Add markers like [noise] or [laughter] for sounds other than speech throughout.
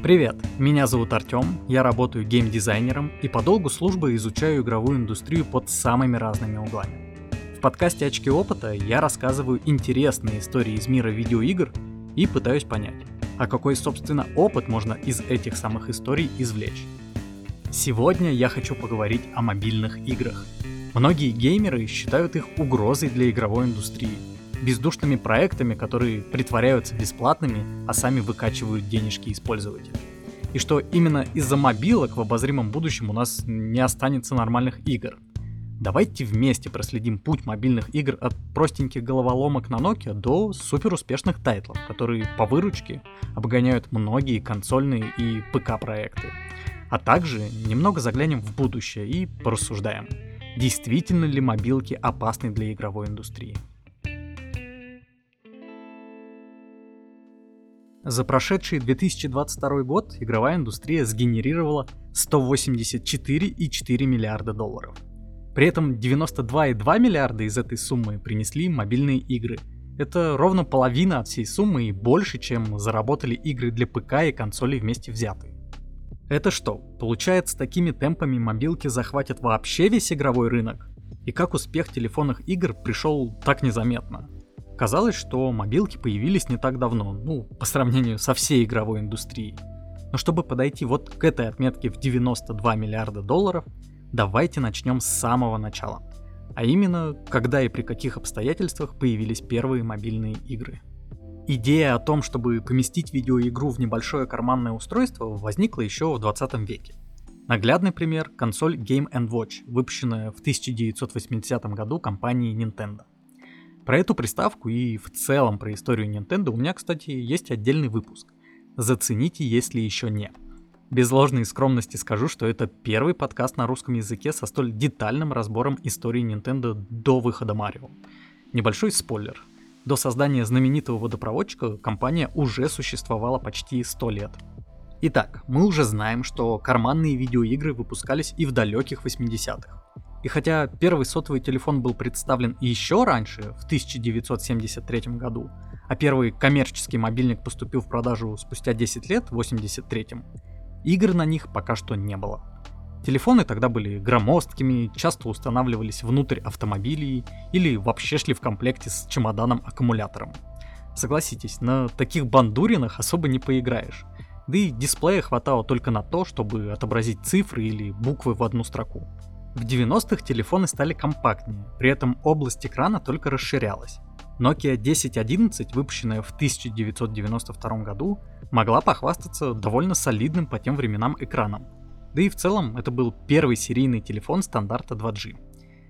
Привет, меня зовут Артем, я работаю геймдизайнером и по долгу службы изучаю игровую индустрию под самыми разными углами. В подкасте «Очки опыта» я рассказываю интересные истории из мира видеоигр и пытаюсь понять, а какой, собственно, опыт можно из этих самых историй извлечь. Сегодня я хочу поговорить о мобильных играх. Многие геймеры считают их угрозой для игровой индустрии, бездушными проектами, которые притворяются бесплатными, а сами выкачивают денежки из пользователей. И что именно из-за мобилок в обозримом будущем у нас не останется нормальных игр. Давайте вместе проследим путь мобильных игр от простеньких головоломок на Nokia до супер успешных тайтлов, которые по выручке обгоняют многие консольные и ПК проекты. А также немного заглянем в будущее и порассуждаем, действительно ли мобилки опасны для игровой индустрии. За прошедший 2022 год игровая индустрия сгенерировала 184,4 миллиарда долларов. При этом 92,2 миллиарда из этой суммы принесли мобильные игры. Это ровно половина от всей суммы и больше, чем заработали игры для ПК и консолей вместе взятые. Это что, получается такими темпами мобилки захватят вообще весь игровой рынок? И как успех телефонных игр пришел так незаметно? Казалось, что мобилки появились не так давно, ну, по сравнению со всей игровой индустрией. Но чтобы подойти вот к этой отметке в 92 миллиарда долларов, давайте начнем с самого начала. А именно, когда и при каких обстоятельствах появились первые мобильные игры. Идея о том, чтобы поместить видеоигру в небольшое карманное устройство, возникла еще в 20 веке. Наглядный пример – консоль Game Watch, выпущенная в 1980 году компанией Nintendo. Про эту приставку и в целом про историю Nintendo у меня, кстати, есть отдельный выпуск. Зацените, если еще не. Без ложной скромности скажу, что это первый подкаст на русском языке со столь детальным разбором истории Nintendo до выхода Марио. Небольшой спойлер – до создания знаменитого водопроводчика компания уже существовала почти 100 лет. Итак, мы уже знаем, что карманные видеоигры выпускались и в далеких 80-х. И хотя первый сотовый телефон был представлен еще раньше, в 1973 году, а первый коммерческий мобильник поступил в продажу спустя 10 лет, в 83 игр на них пока что не было. Телефоны тогда были громоздкими, часто устанавливались внутрь автомобилей или вообще шли в комплекте с чемоданом-аккумулятором. Согласитесь, на таких бандуринах особо не поиграешь. Да и дисплея хватало только на то, чтобы отобразить цифры или буквы в одну строку. В 90-х телефоны стали компактнее, при этом область экрана только расширялась. Nokia 1011, выпущенная в 1992 году, могла похвастаться довольно солидным по тем временам экраном, да и в целом это был первый серийный телефон стандарта 2G.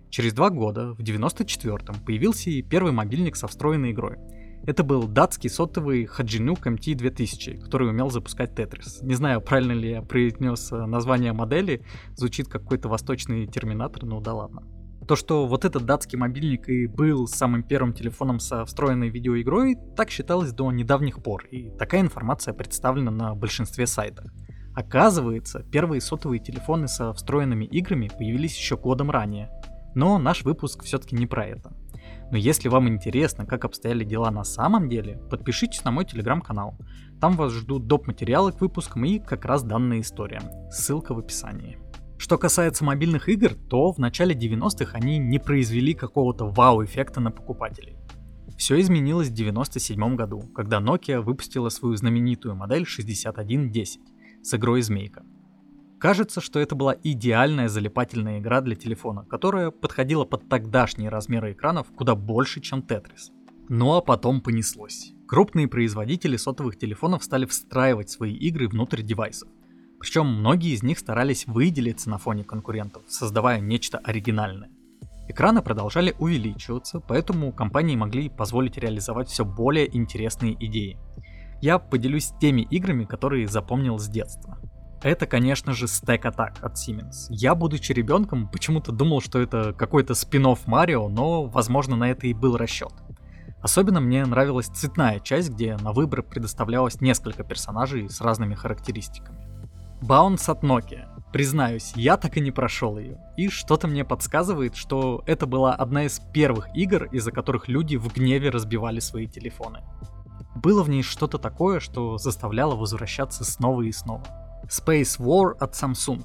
Через два года, в 94-м, появился и первый мобильник со встроенной игрой. Это был датский сотовый Hajinook MT2000, который умел запускать Tetris. Не знаю, правильно ли я произнес э, название модели, звучит как какой-то восточный терминатор, ну да ладно. То, что вот этот датский мобильник и был самым первым телефоном со встроенной видеоигрой, так считалось до недавних пор, и такая информация представлена на большинстве сайтов. Оказывается, первые сотовые телефоны со встроенными играми появились еще годом ранее. Но наш выпуск все-таки не про это. Но если вам интересно, как обстояли дела на самом деле, подпишитесь на мой телеграм-канал. Там вас ждут доп. материалы к выпускам и как раз данная история. Ссылка в описании. Что касается мобильных игр, то в начале 90-х они не произвели какого-то вау-эффекта на покупателей. Все изменилось в 97 году, когда Nokia выпустила свою знаменитую модель 6110 с игрой «Змейка». Кажется, что это была идеальная залипательная игра для телефона, которая подходила под тогдашние размеры экранов куда больше, чем Тетрис. Ну а потом понеслось. Крупные производители сотовых телефонов стали встраивать свои игры внутрь девайсов. Причем многие из них старались выделиться на фоне конкурентов, создавая нечто оригинальное. Экраны продолжали увеличиваться, поэтому компании могли позволить реализовать все более интересные идеи я поделюсь теми играми, которые запомнил с детства. Это, конечно же, Stack Attack от Siemens. Я, будучи ребенком, почему-то думал, что это какой-то спин Марио, но, возможно, на это и был расчет. Особенно мне нравилась цветная часть, где на выбор предоставлялось несколько персонажей с разными характеристиками. Bounce от Nokia. Признаюсь, я так и не прошел ее. И что-то мне подсказывает, что это была одна из первых игр, из-за которых люди в гневе разбивали свои телефоны. Было в ней что-то такое, что заставляло возвращаться снова и снова. Space War от Samsung.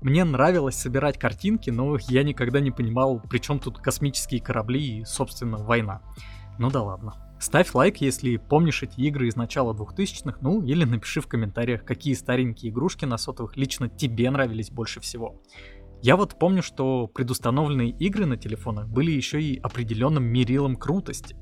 Мне нравилось собирать картинки, но я никогда не понимал, при чем тут космические корабли и, собственно, война. Ну да ладно. Ставь лайк, если помнишь эти игры из начала 2000-х, ну или напиши в комментариях, какие старенькие игрушки на сотовых лично тебе нравились больше всего. Я вот помню, что предустановленные игры на телефонах были еще и определенным мерилом крутости.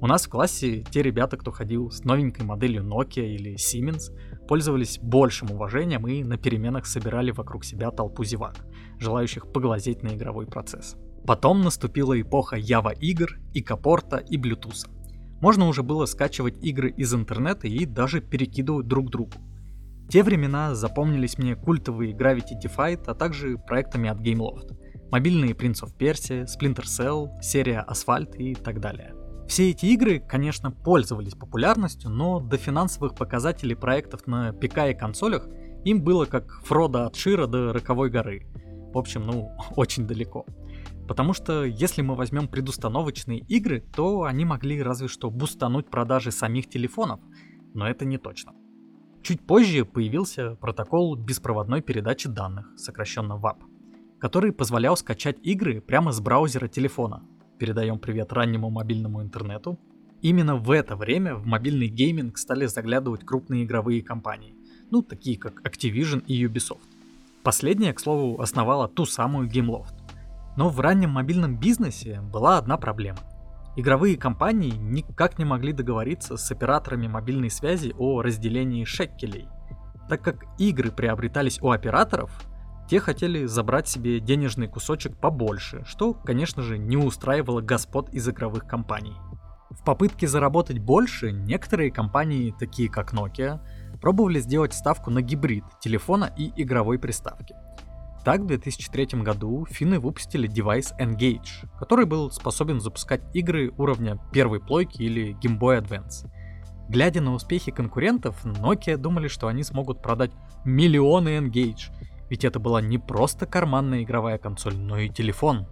У нас в классе те ребята, кто ходил с новенькой моделью Nokia или Siemens, пользовались большим уважением и на переменах собирали вокруг себя толпу зевак, желающих поглазеть на игровой процесс. Потом наступила эпоха Java игр, и Капорта и Bluetooth. Можно уже было скачивать игры из интернета и даже перекидывать друг другу. Те времена запомнились мне культовые Gravity Defied, а также проектами от Gameloft. Мобильные Prince of Persia, Splinter Cell, серия Asphalt и так далее. Все эти игры, конечно, пользовались популярностью, но до финансовых показателей проектов на ПК и консолях им было как Фрода от Шира до Роковой горы. В общем, ну, [laughs] очень далеко. Потому что если мы возьмем предустановочные игры, то они могли разве что бустануть продажи самих телефонов, но это не точно. Чуть позже появился протокол беспроводной передачи данных, сокращенно WAP, который позволял скачать игры прямо с браузера телефона. Передаем привет раннему мобильному интернету. Именно в это время в мобильный гейминг стали заглядывать крупные игровые компании, ну такие как Activision и Ubisoft. Последняя, к слову, основала ту самую Gameloft. Но в раннем мобильном бизнесе была одна проблема – Игровые компании никак не могли договориться с операторами мобильной связи о разделении шекелей. Так как игры приобретались у операторов, те хотели забрать себе денежный кусочек побольше, что, конечно же, не устраивало господ из игровых компаний. В попытке заработать больше, некоторые компании, такие как Nokia, пробовали сделать ставку на гибрид телефона и игровой приставки – так, в 2003 году финны выпустили девайс Engage, который был способен запускать игры уровня первой плойки или Game Boy Advance. Глядя на успехи конкурентов, Nokia думали, что они смогут продать миллионы Engage, ведь это была не просто карманная игровая консоль, но и телефон.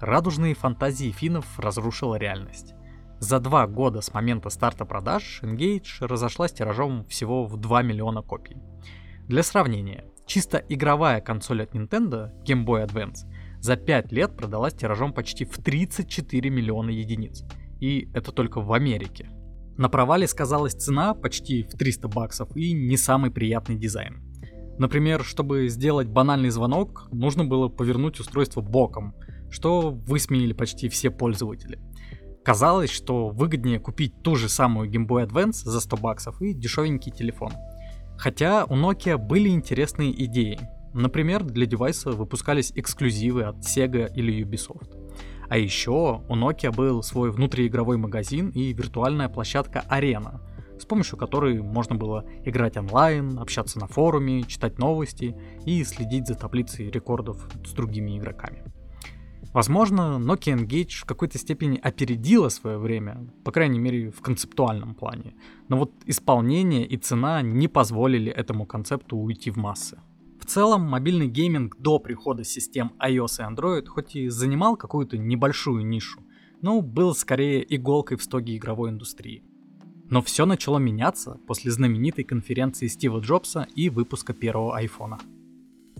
Радужные фантазии финнов разрушила реальность. За два года с момента старта продаж Engage разошлась тиражом всего в 2 миллиона копий. Для сравнения, Чисто игровая консоль от Nintendo, Game Boy Advance, за 5 лет продалась тиражом почти в 34 миллиона единиц. И это только в Америке. На провале сказалась цена почти в 300 баксов и не самый приятный дизайн. Например, чтобы сделать банальный звонок, нужно было повернуть устройство боком, что высмеяли почти все пользователи. Казалось, что выгоднее купить ту же самую Game Boy Advance за 100 баксов и дешевенький телефон – Хотя у Nokia были интересные идеи. Например, для девайса выпускались эксклюзивы от Sega или Ubisoft. А еще у Nokia был свой внутриигровой магазин и виртуальная площадка Arena, с помощью которой можно было играть онлайн, общаться на форуме, читать новости и следить за таблицей рекордов с другими игроками. Возможно, Nokia Engage в какой-то степени опередила свое время, по крайней мере в концептуальном плане. Но вот исполнение и цена не позволили этому концепту уйти в массы. В целом, мобильный гейминг до прихода систем iOS и Android хоть и занимал какую-то небольшую нишу, но был скорее иголкой в стоге игровой индустрии. Но все начало меняться после знаменитой конференции Стива Джобса и выпуска первого айфона.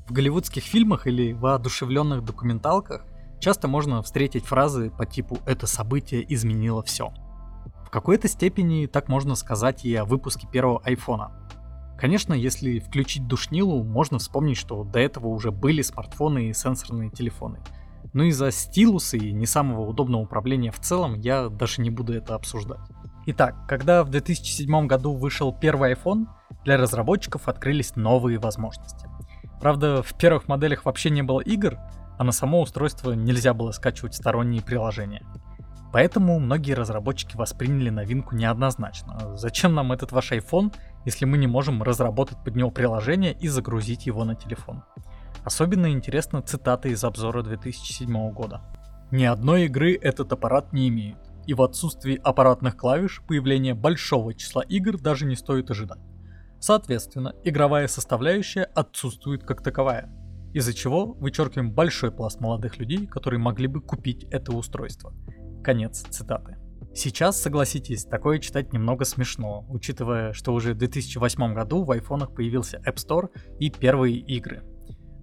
В голливудских фильмах или воодушевленных документалках часто можно встретить фразы по типу «это событие изменило все». В какой-то степени так можно сказать и о выпуске первого айфона. Конечно, если включить душнилу, можно вспомнить, что до этого уже были смартфоны и сенсорные телефоны. Но из-за стилуса и не самого удобного управления в целом я даже не буду это обсуждать. Итак, когда в 2007 году вышел первый iPhone, для разработчиков открылись новые возможности. Правда, в первых моделях вообще не было игр, а на само устройство нельзя было скачивать сторонние приложения. Поэтому многие разработчики восприняли новинку неоднозначно. Зачем нам этот ваш iPhone, если мы не можем разработать под него приложение и загрузить его на телефон? Особенно интересна цитата из обзора 2007 года. Ни одной игры этот аппарат не имеет, и в отсутствии аппаратных клавиш появление большого числа игр даже не стоит ожидать. Соответственно, игровая составляющая отсутствует как таковая – из-за чего вычеркиваем большой пласт молодых людей, которые могли бы купить это устройство. Конец цитаты. Сейчас, согласитесь, такое читать немного смешно, учитывая, что уже в 2008 году в айфонах появился App Store и первые игры.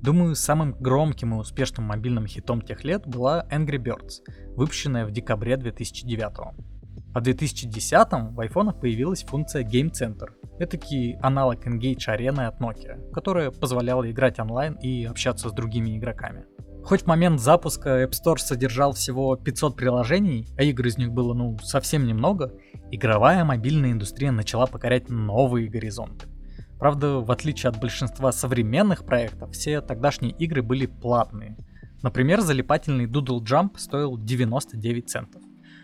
Думаю, самым громким и успешным мобильным хитом тех лет была Angry Birds, выпущенная в декабре 2009. А в 2010 в айфонах появилась функция Game Center, этакий аналог Engage Arena от Nokia, которая позволяла играть онлайн и общаться с другими игроками. Хоть в момент запуска App Store содержал всего 500 приложений, а игр из них было ну совсем немного, игровая мобильная индустрия начала покорять новые горизонты. Правда, в отличие от большинства современных проектов, все тогдашние игры были платные. Например, залипательный Doodle Jump стоил 99 центов,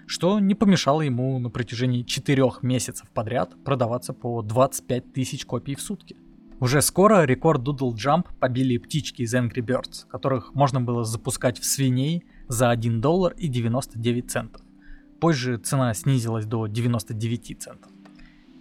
что не помешало ему на протяжении 4 месяцев подряд продаваться по 25 тысяч копий в сутки. Уже скоро рекорд Doodle Jump побили птички из Angry Birds, которых можно было запускать в свиней за 1 доллар и 99 центов. Позже цена снизилась до 99 центов.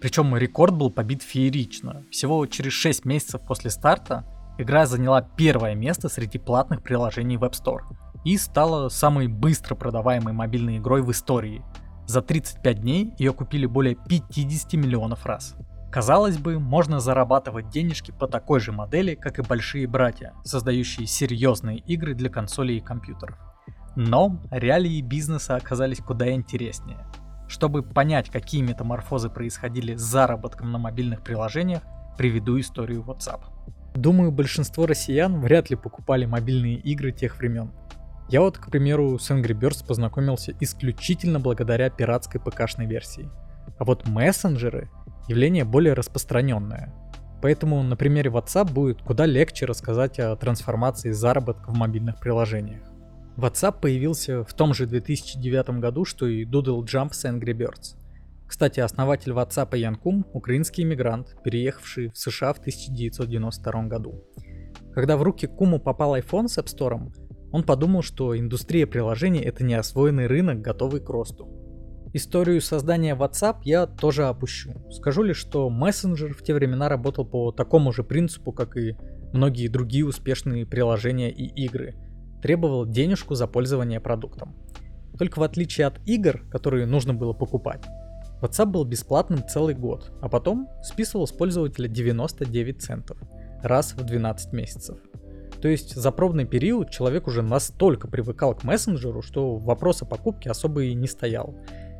Причем рекорд был побит феерично. Всего через 6 месяцев после старта игра заняла первое место среди платных приложений в App Store и стала самой быстро продаваемой мобильной игрой в истории. За 35 дней ее купили более 50 миллионов раз. Казалось бы, можно зарабатывать денежки по такой же модели, как и большие братья, создающие серьезные игры для консолей и компьютеров. Но реалии бизнеса оказались куда интереснее. Чтобы понять, какие метаморфозы происходили с заработком на мобильных приложениях, приведу историю WhatsApp. Думаю, большинство россиян вряд ли покупали мобильные игры тех времен. Я вот, к примеру, с Angry Birds познакомился исключительно благодаря пиратской ПК-шной версии. А вот мессенджеры явление более распространенное. Поэтому на примере WhatsApp будет куда легче рассказать о трансформации заработка в мобильных приложениях. WhatsApp появился в том же 2009 году, что и Doodle Jump с Angry Birds. Кстати, основатель WhatsApp Ян Кум – украинский иммигрант, переехавший в США в 1992 году. Когда в руки Куму попал iPhone с App Store, он подумал, что индустрия приложений – это неосвоенный рынок, готовый к росту. Историю создания WhatsApp я тоже опущу. Скажу лишь, что мессенджер в те времена работал по такому же принципу, как и многие другие успешные приложения и игры. Требовал денежку за пользование продуктом. Только в отличие от игр, которые нужно было покупать, WhatsApp был бесплатным целый год, а потом списывал с пользователя 99 центов раз в 12 месяцев. То есть за пробный период человек уже настолько привыкал к мессенджеру, что вопрос о покупке особо и не стоял.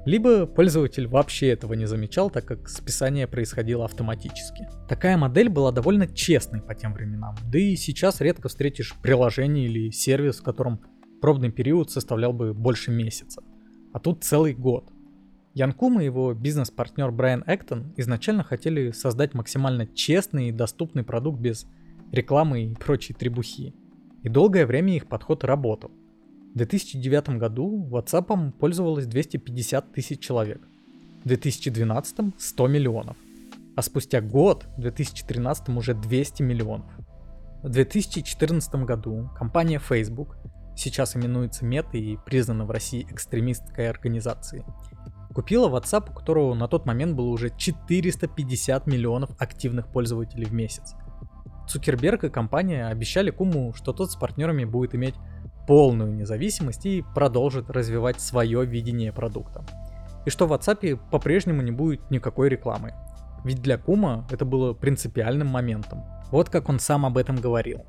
Либо пользователь вообще этого не замечал, так как списание происходило автоматически. Такая модель была довольно честной по тем временам, да и сейчас редко встретишь приложение или сервис, в котором пробный период составлял бы больше месяца. А тут целый год. Ян Кум и его бизнес-партнер Брайан Эктон изначально хотели создать максимально честный и доступный продукт без рекламы и прочей требухи. И долгое время их подход работал. В 2009 году WhatsApp пользовалось 250 тысяч человек, в 2012 100 миллионов, а спустя год, в 2013 уже 200 миллионов. В 2014 году компания Facebook, сейчас именуется Meta и признана в России экстремистской организацией, купила WhatsApp, у которого на тот момент было уже 450 миллионов активных пользователей в месяц. Цукерберг и компания обещали Куму, что тот с партнерами будет иметь полную независимость и продолжит развивать свое видение продукта. И что в WhatsApp по-прежнему не будет никакой рекламы. Ведь для Кума это было принципиальным моментом. Вот как он сам об этом говорил.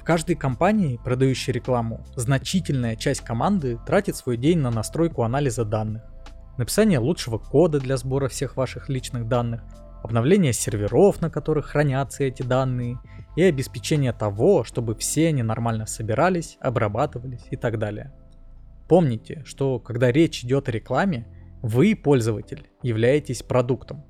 В каждой компании, продающей рекламу, значительная часть команды тратит свой день на настройку анализа данных, написание лучшего кода для сбора всех ваших личных данных, обновление серверов, на которых хранятся эти данные, и обеспечение того, чтобы все они нормально собирались, обрабатывались и так далее. Помните, что когда речь идет о рекламе, вы, пользователь, являетесь продуктом.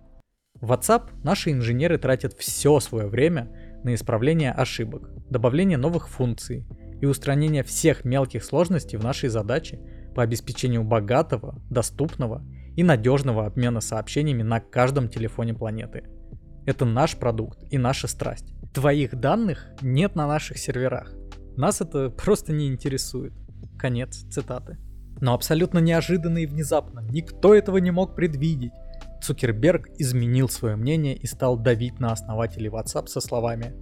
В WhatsApp наши инженеры тратят все свое время на исправление ошибок, добавление новых функций и устранение всех мелких сложностей в нашей задаче по обеспечению богатого, доступного и надежного обмена сообщениями на каждом телефоне планеты. Это наш продукт и наша страсть. Твоих данных нет на наших серверах. Нас это просто не интересует. Конец цитаты. Но абсолютно неожиданно и внезапно, никто этого не мог предвидеть. Цукерберг изменил свое мнение и стал давить на основателей WhatsApp со словами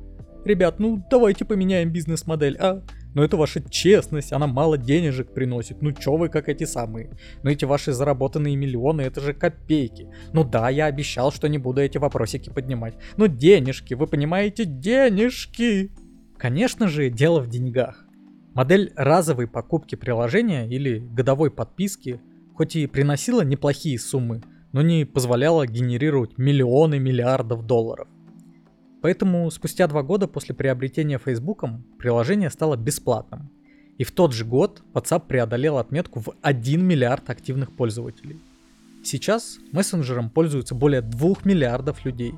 «Ребят, ну давайте поменяем бизнес-модель, а? Но это ваша честность, она мало денежек приносит, ну чё вы как эти самые? Ну эти ваши заработанные миллионы, это же копейки. Ну да, я обещал, что не буду эти вопросики поднимать. Ну денежки, вы понимаете, денежки! Конечно же, дело в деньгах. Модель разовой покупки приложения или годовой подписки хоть и приносила неплохие суммы, но не позволяла генерировать миллионы миллиардов долларов. Поэтому спустя два года после приобретения Facebook приложение стало бесплатным. И в тот же год WhatsApp преодолел отметку в 1 миллиард активных пользователей. Сейчас мессенджером пользуются более 2 миллиардов людей,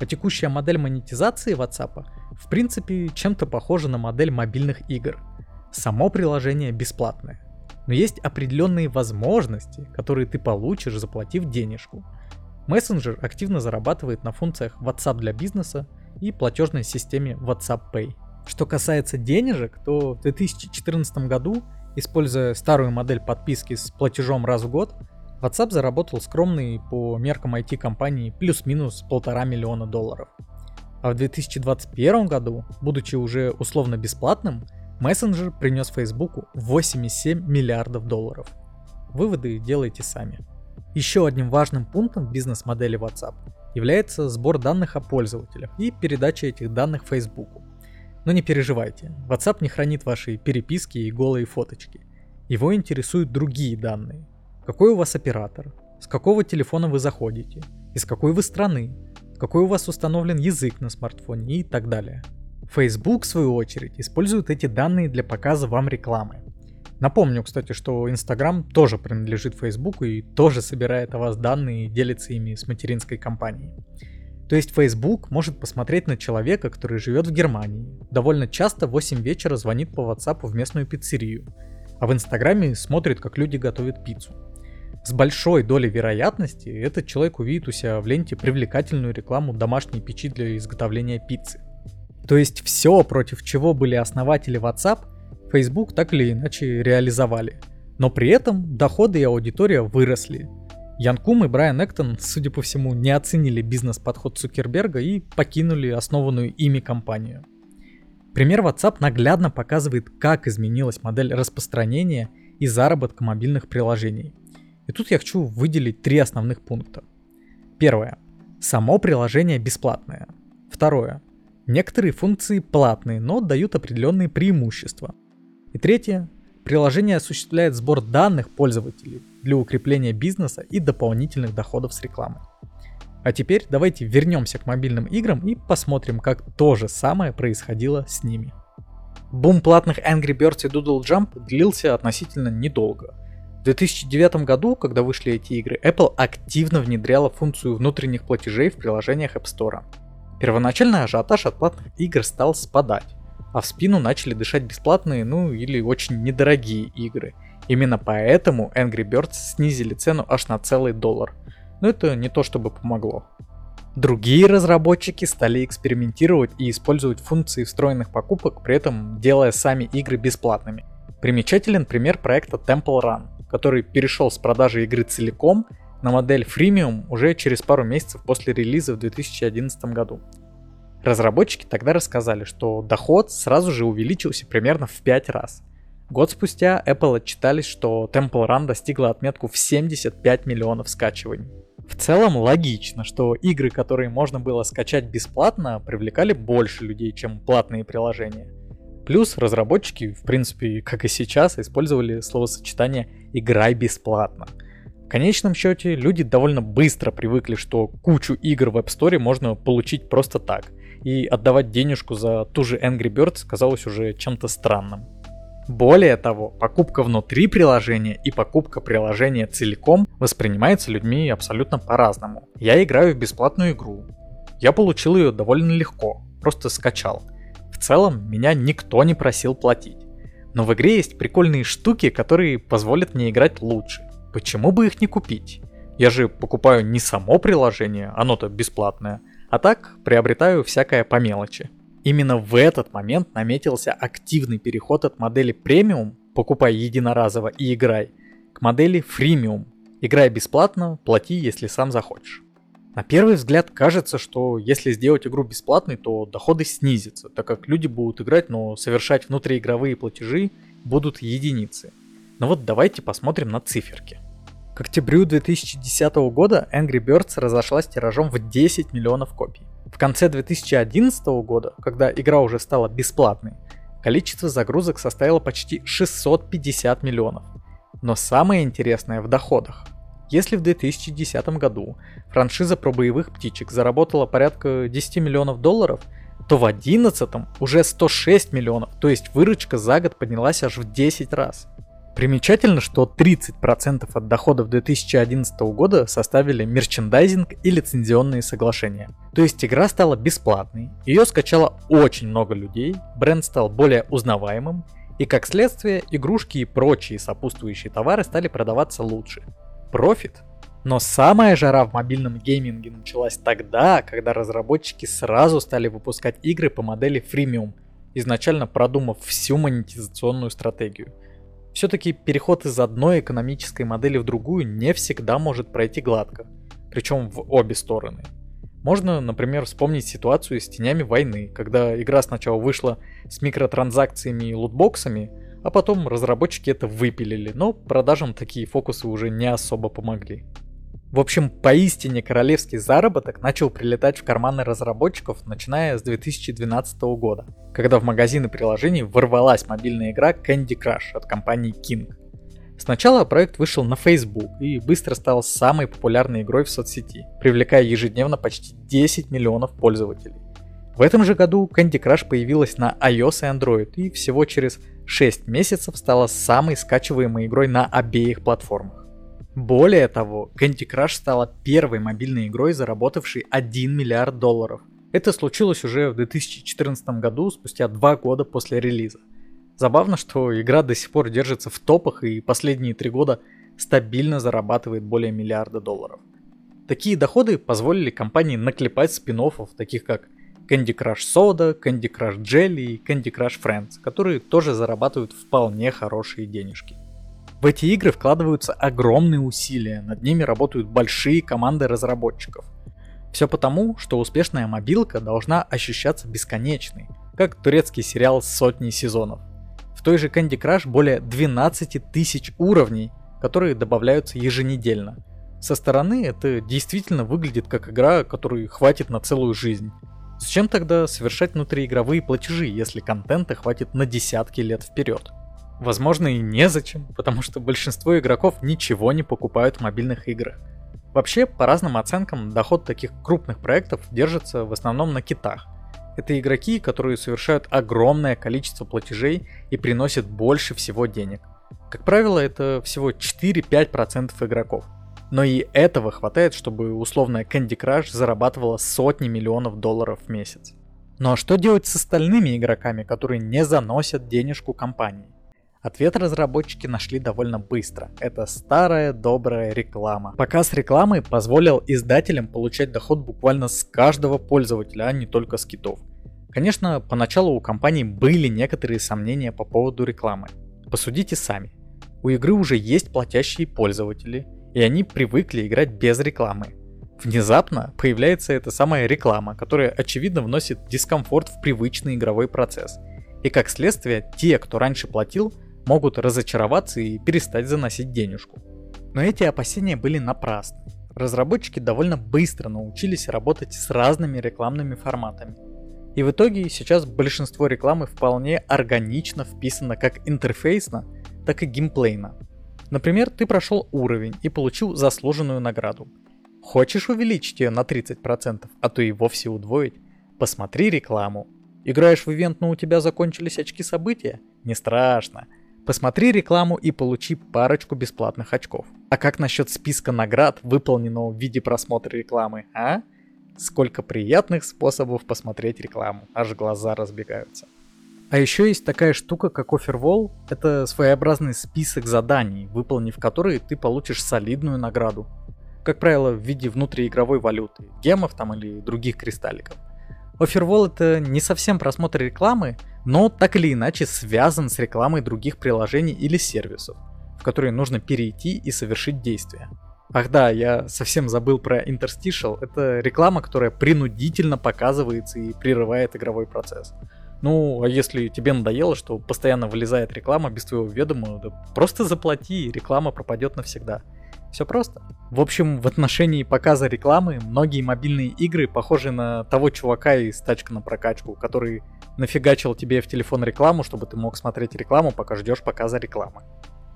а текущая модель монетизации WhatsApp в принципе чем-то похожа на модель мобильных игр. Само приложение бесплатное, но есть определенные возможности, которые ты получишь, заплатив денежку. Мессенджер активно зарабатывает на функциях WhatsApp для бизнеса и платежной системе WhatsApp Pay. Что касается денежек, то в 2014 году, используя старую модель подписки с платежом раз в год, WhatsApp заработал скромный по меркам IT-компании плюс-минус полтора миллиона долларов. А в 2021 году, будучи уже условно бесплатным, мессенджер принес Facebook 8,7 миллиардов долларов. Выводы делайте сами. Еще одним важным пунктом в бизнес-модели WhatsApp является сбор данных о пользователях и передача этих данных Facebook. Но не переживайте, WhatsApp не хранит ваши переписки и голые фоточки. Его интересуют другие данные. Какой у вас оператор, с какого телефона вы заходите, из какой вы страны, какой у вас установлен язык на смартфоне и так далее. Facebook, в свою очередь, использует эти данные для показа вам рекламы. Напомню, кстати, что Instagram тоже принадлежит Facebook и тоже собирает о вас данные и делится ими с материнской компанией. То есть Facebook может посмотреть на человека, который живет в Германии. Довольно часто в 8 вечера звонит по WhatsApp в местную пиццерию, а в Инстаграме смотрит, как люди готовят пиццу. С большой долей вероятности этот человек увидит у себя в ленте привлекательную рекламу домашней печи для изготовления пиццы. То есть все, против чего были основатели WhatsApp, Facebook так или иначе реализовали. Но при этом доходы и аудитория выросли. Ян Кум и Брайан Эктон, судя по всему, не оценили бизнес-подход Цукерберга и покинули основанную ими компанию. Пример WhatsApp наглядно показывает, как изменилась модель распространения и заработка мобильных приложений. И тут я хочу выделить три основных пункта. Первое. Само приложение бесплатное. Второе. Некоторые функции платные, но дают определенные преимущества. И третье. Приложение осуществляет сбор данных пользователей для укрепления бизнеса и дополнительных доходов с рекламы. А теперь давайте вернемся к мобильным играм и посмотрим, как то же самое происходило с ними. Бум платных Angry Birds и Doodle Jump длился относительно недолго. В 2009 году, когда вышли эти игры, Apple активно внедряла функцию внутренних платежей в приложениях App Store. Первоначальный ажиотаж от платных игр стал спадать, а в спину начали дышать бесплатные, ну или очень недорогие игры. Именно поэтому Angry Birds снизили цену аж на целый доллар. Но это не то чтобы помогло. Другие разработчики стали экспериментировать и использовать функции встроенных покупок, при этом делая сами игры бесплатными. Примечателен пример проекта Temple Run, который перешел с продажи игры целиком на модель Freemium уже через пару месяцев после релиза в 2011 году. Разработчики тогда рассказали, что доход сразу же увеличился примерно в 5 раз. Год спустя Apple отчитались, что Temple Run достигла отметку в 75 миллионов скачиваний. В целом логично, что игры, которые можно было скачать бесплатно, привлекали больше людей, чем платные приложения. Плюс разработчики, в принципе, как и сейчас, использовали словосочетание «играй бесплатно». В конечном счете, люди довольно быстро привыкли, что кучу игр в App Store можно получить просто так – и отдавать денежку за ту же Angry Birds казалось уже чем-то странным. Более того, покупка внутри приложения и покупка приложения целиком воспринимается людьми абсолютно по-разному. Я играю в бесплатную игру. Я получил ее довольно легко, просто скачал. В целом, меня никто не просил платить. Но в игре есть прикольные штуки, которые позволят мне играть лучше. Почему бы их не купить? Я же покупаю не само приложение, оно-то бесплатное, а так приобретаю всякое по мелочи. Именно в этот момент наметился активный переход от модели премиум, покупай единоразово и играй, к модели фримиум, играй бесплатно, плати, если сам захочешь. На первый взгляд кажется, что если сделать игру бесплатной, то доходы снизятся, так как люди будут играть, но совершать внутриигровые платежи будут единицы. Но вот давайте посмотрим на циферки. К октябрю 2010 года Angry Birds разошлась тиражом в 10 миллионов копий. В конце 2011 года, когда игра уже стала бесплатной, количество загрузок составило почти 650 миллионов. Но самое интересное в доходах. Если в 2010 году франшиза про боевых птичек заработала порядка 10 миллионов долларов, то в 2011 уже 106 миллионов, то есть выручка за год поднялась аж в 10 раз. Примечательно, что 30% от доходов 2011 года составили мерчендайзинг и лицензионные соглашения. То есть игра стала бесплатной, ее скачало очень много людей, бренд стал более узнаваемым, и как следствие игрушки и прочие сопутствующие товары стали продаваться лучше. Профит. Но самая жара в мобильном гейминге началась тогда, когда разработчики сразу стали выпускать игры по модели freemium, изначально продумав всю монетизационную стратегию – все-таки переход из одной экономической модели в другую не всегда может пройти гладко, причем в обе стороны. Можно, например, вспомнить ситуацию с тенями войны, когда игра сначала вышла с микротранзакциями и лутбоксами, а потом разработчики это выпилили, но продажам такие фокусы уже не особо помогли. В общем, поистине королевский заработок начал прилетать в карманы разработчиков, начиная с 2012 года, когда в магазины приложений ворвалась мобильная игра Candy Crush от компании King. Сначала проект вышел на Facebook и быстро стал самой популярной игрой в соцсети, привлекая ежедневно почти 10 миллионов пользователей. В этом же году Candy Crush появилась на iOS и Android и всего через 6 месяцев стала самой скачиваемой игрой на обеих платформах. Более того, Candy Crush стала первой мобильной игрой, заработавшей 1 миллиард долларов. Это случилось уже в 2014 году, спустя два года после релиза. Забавно, что игра до сих пор держится в топах и последние три года стабильно зарабатывает более миллиарда долларов. Такие доходы позволили компании наклепать спин таких как Candy Crush Soda, Candy Crush Jelly и Candy Crush Friends, которые тоже зарабатывают вполне хорошие денежки. В эти игры вкладываются огромные усилия, над ними работают большие команды разработчиков. Все потому, что успешная мобилка должна ощущаться бесконечной, как турецкий сериал с сотней сезонов. В той же Candy Crush более 12 тысяч уровней, которые добавляются еженедельно. Со стороны это действительно выглядит как игра, которой хватит на целую жизнь. Зачем тогда совершать внутриигровые платежи, если контента хватит на десятки лет вперед? Возможно и незачем, потому что большинство игроков ничего не покупают в мобильных играх. Вообще, по разным оценкам, доход таких крупных проектов держится в основном на китах. Это игроки, которые совершают огромное количество платежей и приносят больше всего денег. Как правило, это всего 4-5% игроков. Но и этого хватает, чтобы условная Candy Crush зарабатывала сотни миллионов долларов в месяц. Ну а что делать с остальными игроками, которые не заносят денежку компании? Ответ разработчики нашли довольно быстро. Это старая добрая реклама. Показ рекламы позволил издателям получать доход буквально с каждого пользователя, а не только с китов. Конечно, поначалу у компании были некоторые сомнения по поводу рекламы. Посудите сами. У игры уже есть платящие пользователи, и они привыкли играть без рекламы. Внезапно появляется эта самая реклама, которая очевидно вносит дискомфорт в привычный игровой процесс. И как следствие, те, кто раньше платил, могут разочароваться и перестать заносить денежку. Но эти опасения были напрасны. Разработчики довольно быстро научились работать с разными рекламными форматами. И в итоге сейчас большинство рекламы вполне органично вписано как интерфейсно, так и геймплейно. Например, ты прошел уровень и получил заслуженную награду. Хочешь увеличить ее на 30%, а то и вовсе удвоить? Посмотри рекламу. Играешь в ивент, но у тебя закончились очки события? Не страшно. Посмотри рекламу и получи парочку бесплатных очков. А как насчет списка наград, выполненного в виде просмотра рекламы, а? Сколько приятных способов посмотреть рекламу, аж глаза разбегаются. А еще есть такая штука, как Offerwall. Это своеобразный список заданий, выполнив которые ты получишь солидную награду. Как правило, в виде внутриигровой валюты, гемов там или других кристалликов. Offerwall это не совсем просмотр рекламы, но так или иначе связан с рекламой других приложений или сервисов, в которые нужно перейти и совершить действие. Ах да, я совсем забыл про Interstitial. Это реклама, которая принудительно показывается и прерывает игровой процесс. Ну, а если тебе надоело, что постоянно вылезает реклама без твоего ведома, да просто заплати, и реклама пропадет навсегда. Все просто. В общем, в отношении показа рекламы, многие мобильные игры похожи на того чувака из тачка на прокачку, который нафигачил тебе в телефон рекламу, чтобы ты мог смотреть рекламу, пока ждешь показа рекламы.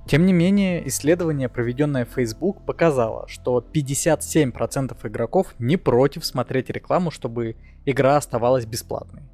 Тем не менее, исследование, проведенное Facebook, показало, что 57% игроков не против смотреть рекламу, чтобы игра оставалась бесплатной.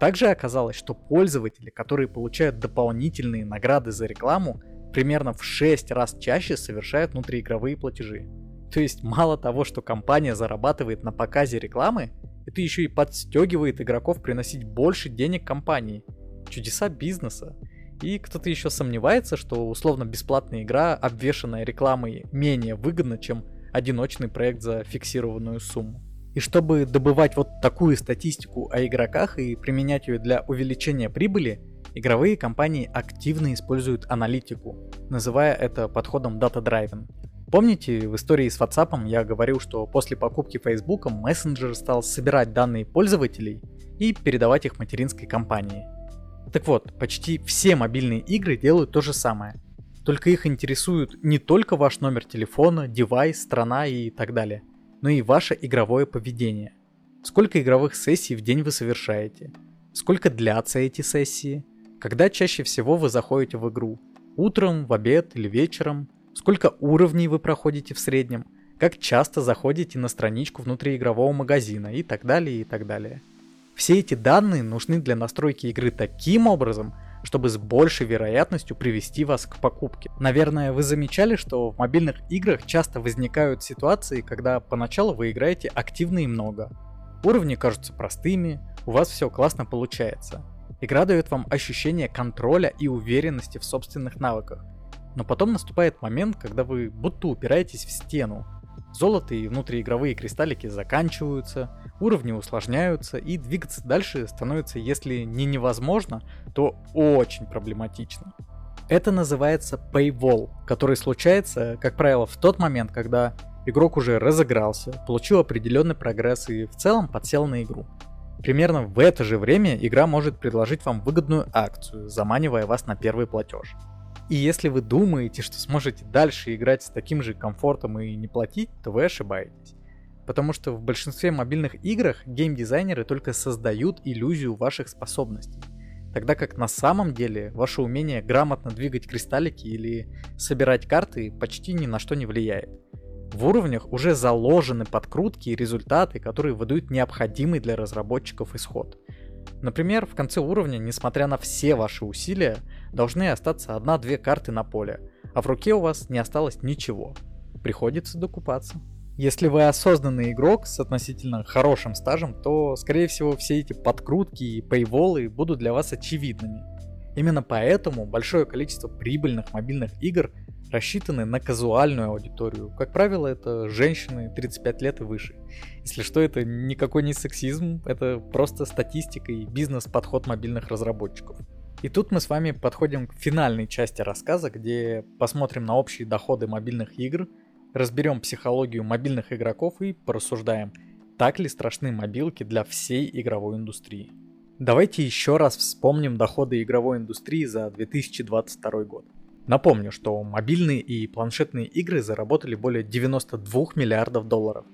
Также оказалось, что пользователи, которые получают дополнительные награды за рекламу, примерно в 6 раз чаще совершают внутриигровые платежи. То есть мало того, что компания зарабатывает на показе рекламы, это еще и подстегивает игроков приносить больше денег компании. Чудеса бизнеса. И кто-то еще сомневается, что условно бесплатная игра, обвешанная рекламой, менее выгодна, чем одиночный проект за фиксированную сумму. И чтобы добывать вот такую статистику о игроках и применять ее для увеличения прибыли, Игровые компании активно используют аналитику, называя это подходом data-driven. Помните, в истории с WhatsApp я говорил, что после покупки Facebook мессенджер стал собирать данные пользователей и передавать их материнской компании. Так вот, почти все мобильные игры делают то же самое. Только их интересует не только ваш номер телефона, девайс, страна и так далее, но и ваше игровое поведение. Сколько игровых сессий в день вы совершаете? Сколько длятся эти сессии? Когда чаще всего вы заходите в игру? Утром, в обед или вечером? Сколько уровней вы проходите в среднем? Как часто заходите на страничку внутриигрового магазина и так далее и так далее. Все эти данные нужны для настройки игры таким образом, чтобы с большей вероятностью привести вас к покупке. Наверное, вы замечали, что в мобильных играх часто возникают ситуации, когда поначалу вы играете активно и много. Уровни кажутся простыми, у вас все классно получается. Игра дает вам ощущение контроля и уверенности в собственных навыках. Но потом наступает момент, когда вы будто упираетесь в стену. Золото и внутриигровые кристаллики заканчиваются, уровни усложняются, и двигаться дальше становится, если не невозможно, то очень проблематично. Это называется paywall, который случается, как правило, в тот момент, когда игрок уже разыгрался, получил определенный прогресс и в целом подсел на игру. Примерно в это же время игра может предложить вам выгодную акцию, заманивая вас на первый платеж. И если вы думаете, что сможете дальше играть с таким же комфортом и не платить, то вы ошибаетесь. Потому что в большинстве мобильных играх геймдизайнеры только создают иллюзию ваших способностей. Тогда как на самом деле ваше умение грамотно двигать кристаллики или собирать карты почти ни на что не влияет. В уровнях уже заложены подкрутки и результаты, которые выдают необходимый для разработчиков исход. Например, в конце уровня, несмотря на все ваши усилия, должны остаться одна-две карты на поле, а в руке у вас не осталось ничего. Приходится докупаться. Если вы осознанный игрок с относительно хорошим стажем, то, скорее всего, все эти подкрутки и пейволы будут для вас очевидными. Именно поэтому большое количество прибыльных мобильных игр рассчитаны на казуальную аудиторию. Как правило, это женщины 35 лет и выше. Если что, это никакой не сексизм, это просто статистика и бизнес-подход мобильных разработчиков. И тут мы с вами подходим к финальной части рассказа, где посмотрим на общие доходы мобильных игр, разберем психологию мобильных игроков и порассуждаем, так ли страшны мобилки для всей игровой индустрии. Давайте еще раз вспомним доходы игровой индустрии за 2022 год. Напомню, что мобильные и планшетные игры заработали более 92 миллиардов долларов.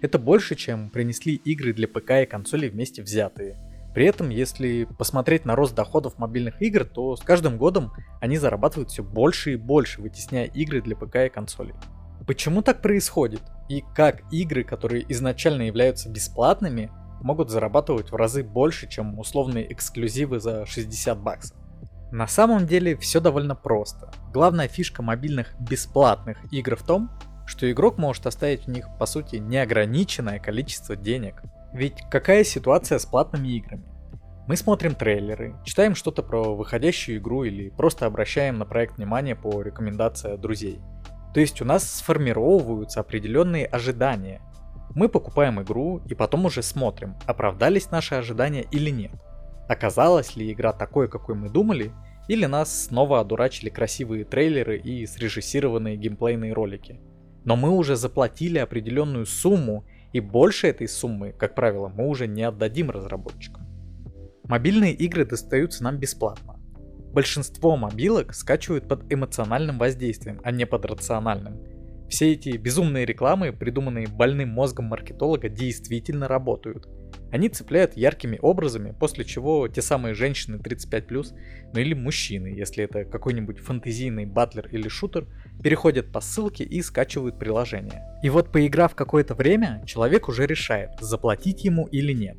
Это больше, чем принесли игры для ПК и консолей вместе взятые. При этом, если посмотреть на рост доходов мобильных игр, то с каждым годом они зарабатывают все больше и больше, вытесняя игры для ПК и консолей. Почему так происходит? И как игры, которые изначально являются бесплатными, могут зарабатывать в разы больше, чем условные эксклюзивы за 60 баксов? На самом деле все довольно просто. Главная фишка мобильных бесплатных игр в том, что игрок может оставить в них по сути неограниченное количество денег. Ведь какая ситуация с платными играми? Мы смотрим трейлеры, читаем что-то про выходящую игру или просто обращаем на проект внимание по рекомендации друзей. То есть у нас сформировываются определенные ожидания. Мы покупаем игру и потом уже смотрим, оправдались наши ожидания или нет. Оказалась ли игра такой, какой мы думали, или нас снова одурачили красивые трейлеры и срежиссированные геймплейные ролики. Но мы уже заплатили определенную сумму, и больше этой суммы, как правило, мы уже не отдадим разработчикам. Мобильные игры достаются нам бесплатно. Большинство мобилок скачивают под эмоциональным воздействием, а не под рациональным. Все эти безумные рекламы, придуманные больным мозгом маркетолога, действительно работают. Они цепляют яркими образами, после чего те самые женщины 35+, ну или мужчины, если это какой-нибудь фантазийный батлер или шутер, переходят по ссылке и скачивают приложение. И вот поиграв какое-то время, человек уже решает, заплатить ему или нет.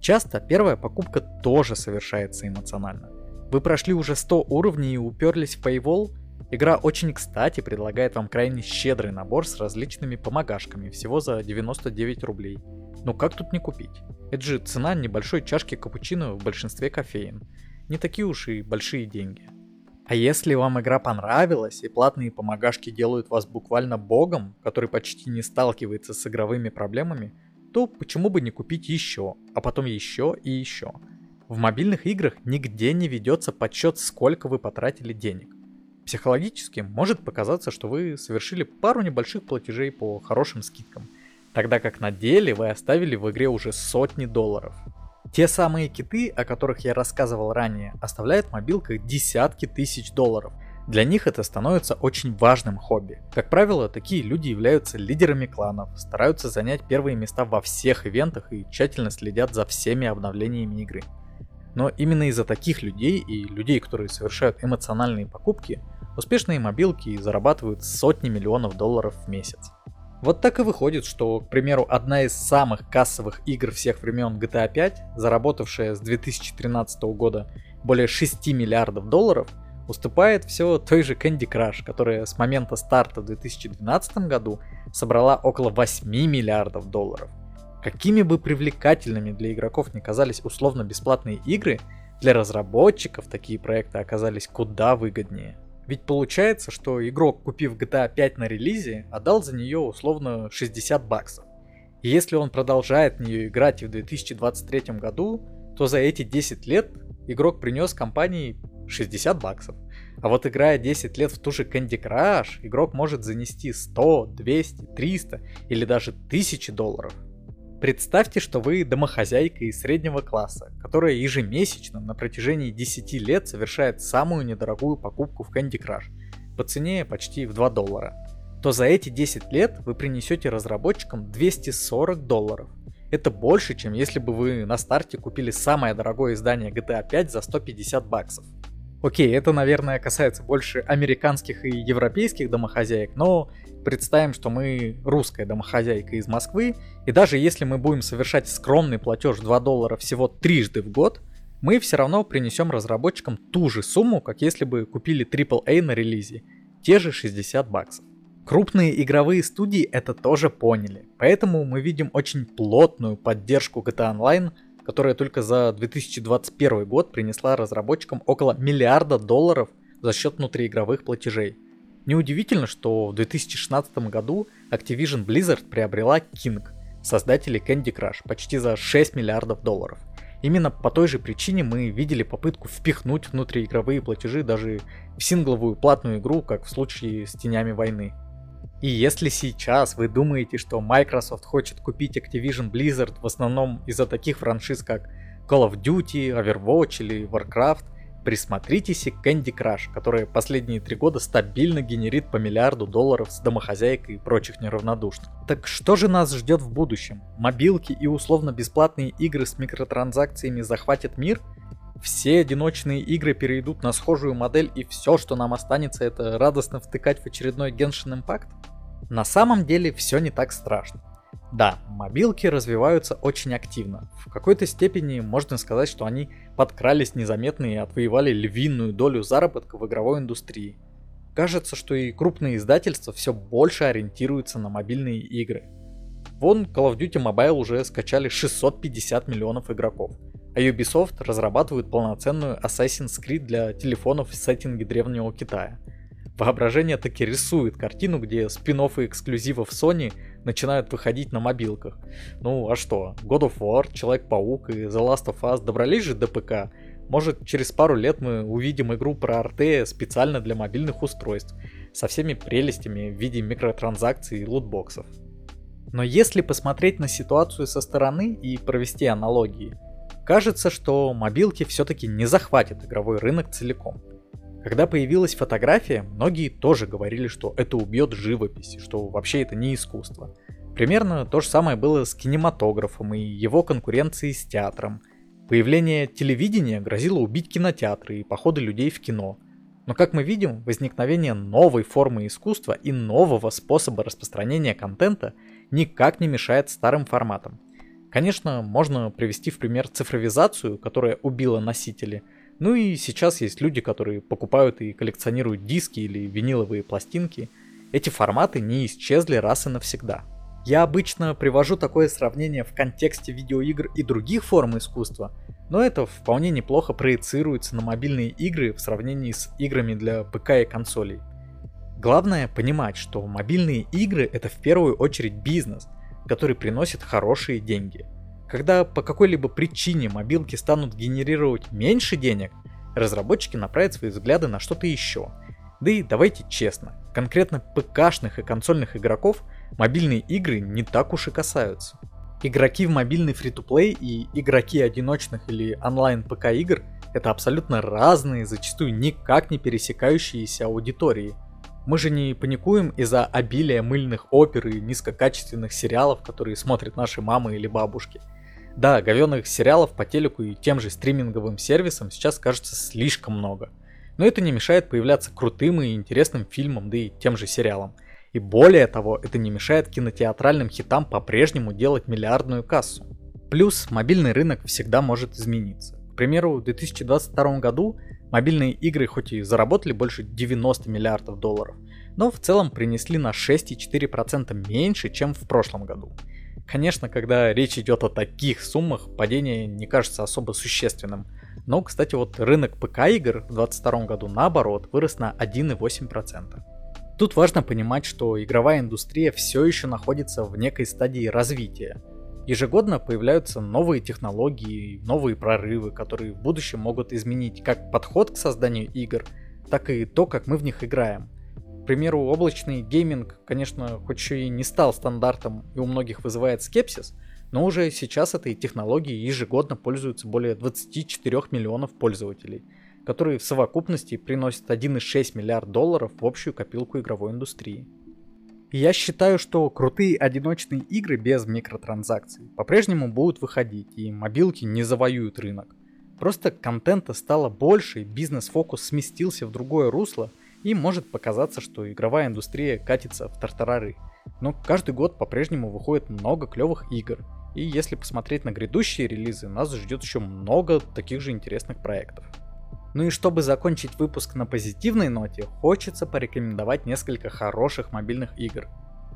Часто первая покупка тоже совершается эмоционально. Вы прошли уже 100 уровней и уперлись в Paywall – Игра очень кстати предлагает вам крайне щедрый набор с различными помогашками, всего за 99 рублей. Ну как тут не купить? Это же цена небольшой чашки капучино в большинстве кофеин. Не такие уж и большие деньги. А если вам игра понравилась и платные помогашки делают вас буквально богом, который почти не сталкивается с игровыми проблемами, то почему бы не купить еще, а потом еще и еще. В мобильных играх нигде не ведется подсчет, сколько вы потратили денег. Психологически может показаться, что вы совершили пару небольших платежей по хорошим скидкам, тогда как на деле вы оставили в игре уже сотни долларов. Те самые киты, о которых я рассказывал ранее, оставляют в мобилках десятки тысяч долларов. Для них это становится очень важным хобби. Как правило, такие люди являются лидерами кланов, стараются занять первые места во всех ивентах и тщательно следят за всеми обновлениями игры. Но именно из-за таких людей и людей, которые совершают эмоциональные покупки, успешные мобилки зарабатывают сотни миллионов долларов в месяц. Вот так и выходит, что, к примеру, одна из самых кассовых игр всех времен GTA 5, заработавшая с 2013 года более 6 миллиардов долларов, уступает все той же Candy Crush, которая с момента старта в 2012 году собрала около 8 миллиардов долларов. Какими бы привлекательными для игроков не казались условно-бесплатные игры, для разработчиков такие проекты оказались куда выгоднее. Ведь получается, что игрок, купив GTA 5 на релизе, отдал за нее условно 60 баксов. И если он продолжает в нее играть и в 2023 году, то за эти 10 лет игрок принес компании 60 баксов. А вот играя 10 лет в ту же Candy Crush, игрок может занести 100, 200, 300 или даже 1000 долларов. Представьте, что вы домохозяйка из среднего класса, которая ежемесячно на протяжении 10 лет совершает самую недорогую покупку в Candy Crush по цене почти в 2 доллара. То за эти 10 лет вы принесете разработчикам 240 долларов. Это больше, чем если бы вы на старте купили самое дорогое издание GTA 5 за 150 баксов. Окей, это, наверное, касается больше американских и европейских домохозяек, но представим, что мы русская домохозяйка из Москвы, и даже если мы будем совершать скромный платеж 2 доллара всего трижды в год, мы все равно принесем разработчикам ту же сумму, как если бы купили AAA на релизе, те же 60 баксов. Крупные игровые студии это тоже поняли, поэтому мы видим очень плотную поддержку GTA Online которая только за 2021 год принесла разработчикам около миллиарда долларов за счет внутриигровых платежей. Неудивительно, что в 2016 году Activision Blizzard приобрела King, создатели Candy Crush, почти за 6 миллиардов долларов. Именно по той же причине мы видели попытку впихнуть внутриигровые платежи даже в сингловую платную игру, как в случае с Тенями войны. И если сейчас вы думаете, что Microsoft хочет купить Activision Blizzard в основном из-за таких франшиз, как Call of Duty, Overwatch или Warcraft, присмотритесь к Candy Crush, которая последние три года стабильно генерит по миллиарду долларов с домохозяйкой и прочих неравнодушных. Так что же нас ждет в будущем? Мобилки и условно-бесплатные игры с микротранзакциями захватят мир? Все одиночные игры перейдут на схожую модель и все, что нам останется, это радостно втыкать в очередной Genshin Impact? На самом деле все не так страшно. Да, мобилки развиваются очень активно. В какой-то степени можно сказать, что они подкрались незаметно и отвоевали львиную долю заработка в игровой индустрии. Кажется, что и крупные издательства все больше ориентируются на мобильные игры. Вон Call of Duty Mobile уже скачали 650 миллионов игроков, а Ubisoft разрабатывает полноценную Assassin's Creed для телефонов в сеттинге древнего Китая – Воображение таки рисует картину, где спин и эксклюзивов Sony начинают выходить на мобилках. Ну а что, God of War, Человек-паук и The Last of Us добрались же до ПК? Может через пару лет мы увидим игру про Arte специально для мобильных устройств. со всеми прелестями в виде микротранзакций и лутбоксов. Но если посмотреть на ситуацию со стороны и провести аналогии, кажется, что мобилки все-таки не захватят игровой рынок целиком. Когда появилась фотография, многие тоже говорили, что это убьет живопись, что вообще это не искусство. Примерно то же самое было с кинематографом и его конкуренцией с театром. Появление телевидения грозило убить кинотеатры и походы людей в кино. Но как мы видим, возникновение новой формы искусства и нового способа распространения контента – никак не мешает старым форматам. Конечно, можно привести в пример цифровизацию, которая убила носители. Ну и сейчас есть люди, которые покупают и коллекционируют диски или виниловые пластинки. Эти форматы не исчезли раз и навсегда. Я обычно привожу такое сравнение в контексте видеоигр и других форм искусства, но это вполне неплохо проецируется на мобильные игры в сравнении с играми для ПК и консолей. Главное понимать, что мобильные игры это в первую очередь бизнес, который приносит хорошие деньги. Когда по какой-либо причине мобилки станут генерировать меньше денег, разработчики направят свои взгляды на что-то еще. Да и давайте честно, конкретно ПКшных и консольных игроков мобильные игры не так уж и касаются. Игроки в мобильный фри-то-плей и игроки одиночных или онлайн ПК игр это абсолютно разные, зачастую никак не пересекающиеся аудитории – мы же не паникуем из-за обилия мыльных опер и низкокачественных сериалов, которые смотрят наши мамы или бабушки. Да, говенных сериалов по телеку и тем же стриминговым сервисам сейчас кажется слишком много. Но это не мешает появляться крутым и интересным фильмам, да и тем же сериалам. И более того, это не мешает кинотеатральным хитам по-прежнему делать миллиардную кассу. Плюс мобильный рынок всегда может измениться. К примеру, в 2022 году Мобильные игры хоть и заработали больше 90 миллиардов долларов, но в целом принесли на 6,4% меньше, чем в прошлом году. Конечно, когда речь идет о таких суммах, падение не кажется особо существенным. Но, кстати, вот рынок ПК-игр в 2022 году наоборот вырос на 1,8%. Тут важно понимать, что игровая индустрия все еще находится в некой стадии развития – Ежегодно появляются новые технологии, новые прорывы, которые в будущем могут изменить как подход к созданию игр, так и то, как мы в них играем. К примеру, облачный гейминг, конечно, хоть еще и не стал стандартом и у многих вызывает скепсис, но уже сейчас этой технологией ежегодно пользуются более 24 миллионов пользователей, которые в совокупности приносят 1,6 миллиард долларов в общую копилку игровой индустрии я считаю, что крутые одиночные игры без микротранзакций по-прежнему будут выходить, и мобилки не завоюют рынок. Просто контента стало больше, бизнес-фокус сместился в другое русло, и может показаться, что игровая индустрия катится в тартарары. Но каждый год по-прежнему выходит много клевых игр, и если посмотреть на грядущие релизы, нас ждет еще много таких же интересных проектов. Ну и чтобы закончить выпуск на позитивной ноте, хочется порекомендовать несколько хороших мобильных игр.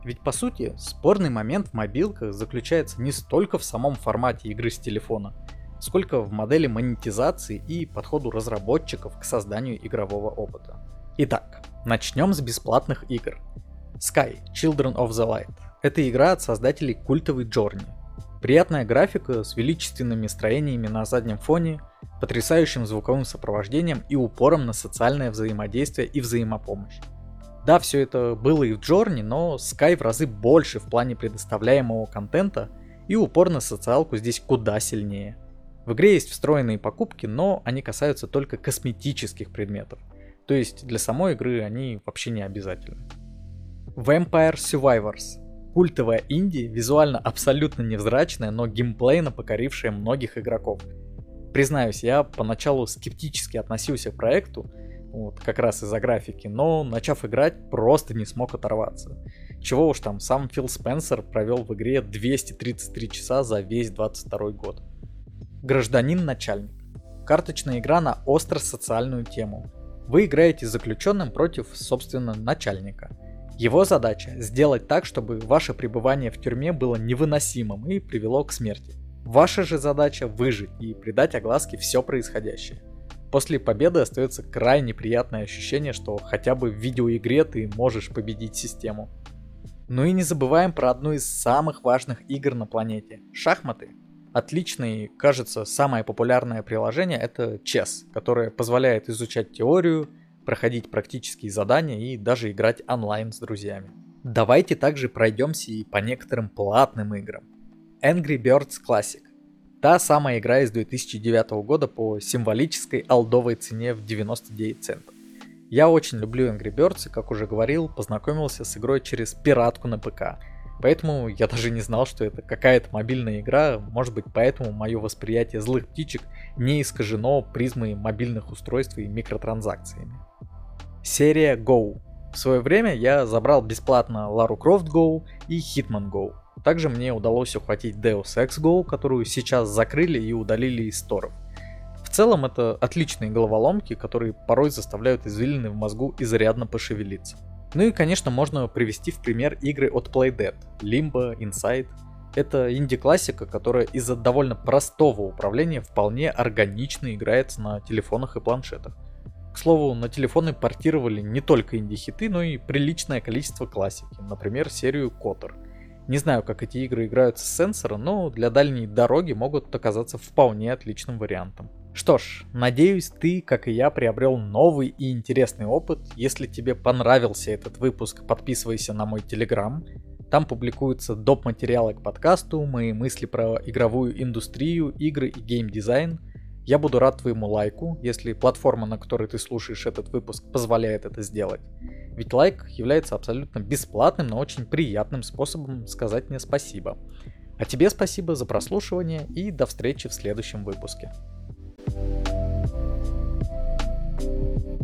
Ведь по сути, спорный момент в мобилках заключается не столько в самом формате игры с телефона, сколько в модели монетизации и подходу разработчиков к созданию игрового опыта. Итак, начнем с бесплатных игр. Sky Children of the Light. Это игра от создателей культовой Journey. Приятная графика с величественными строениями на заднем фоне, потрясающим звуковым сопровождением и упором на социальное взаимодействие и взаимопомощь. Да, все это было и в Джорни, но Sky в разы больше в плане предоставляемого контента и упор на социалку здесь куда сильнее. В игре есть встроенные покупки, но они касаются только косметических предметов. То есть для самой игры они вообще не обязательны. Vampire Survivors. Культовая инди, визуально абсолютно невзрачная, но геймплейно покорившая многих игроков – Признаюсь, я поначалу скептически относился к проекту, вот, как раз из-за графики, но начав играть, просто не смог оторваться. Чего уж там, сам Фил Спенсер провел в игре 233 часа за весь 22 год. Гражданин-начальник. Карточная игра на остро социальную тему. Вы играете заключенным против, собственно, начальника. Его задача сделать так, чтобы ваше пребывание в тюрьме было невыносимым и привело к смерти. Ваша же задача выжить и придать огласке все происходящее. После победы остается крайне приятное ощущение, что хотя бы в видеоигре ты можешь победить систему. Ну и не забываем про одну из самых важных игр на планете – шахматы. Отличное кажется, самое популярное приложение – это Chess, которое позволяет изучать теорию, проходить практические задания и даже играть онлайн с друзьями. Давайте также пройдемся и по некоторым платным играм. Angry Birds Classic. Та самая игра из 2009 года по символической алдовой цене в 99 центов. Я очень люблю Angry Birds и, как уже говорил, познакомился с игрой через пиратку на ПК. Поэтому я даже не знал, что это какая-то мобильная игра, может быть поэтому мое восприятие злых птичек не искажено призмой мобильных устройств и микротранзакциями. Серия Go. В свое время я забрал бесплатно Лару Крофт Go и Hitman Go. Также мне удалось ухватить Deus Ex Go, которую сейчас закрыли и удалили из сторов. В целом это отличные головоломки, которые порой заставляют извилины в мозгу изрядно пошевелиться. Ну и, конечно, можно привести в пример игры от Playdead, Limbo, Inside. Это инди-классика, которая из-за довольно простого управления вполне органично играется на телефонах и планшетах. К слову, на телефоны портировали не только инди-хиты, но и приличное количество классики, например, серию Котор – не знаю, как эти игры играются с сенсора, но для дальней дороги могут оказаться вполне отличным вариантом. Что ж, надеюсь, ты, как и я, приобрел новый и интересный опыт. Если тебе понравился этот выпуск, подписывайся на мой телеграм. Там публикуются доп. материалы к подкасту, мои мысли про игровую индустрию, игры и геймдизайн. Я буду рад твоему лайку, если платформа, на которой ты слушаешь этот выпуск, позволяет это сделать. Ведь лайк является абсолютно бесплатным, но очень приятным способом сказать мне спасибо. А тебе спасибо за прослушивание и до встречи в следующем выпуске. Thank you.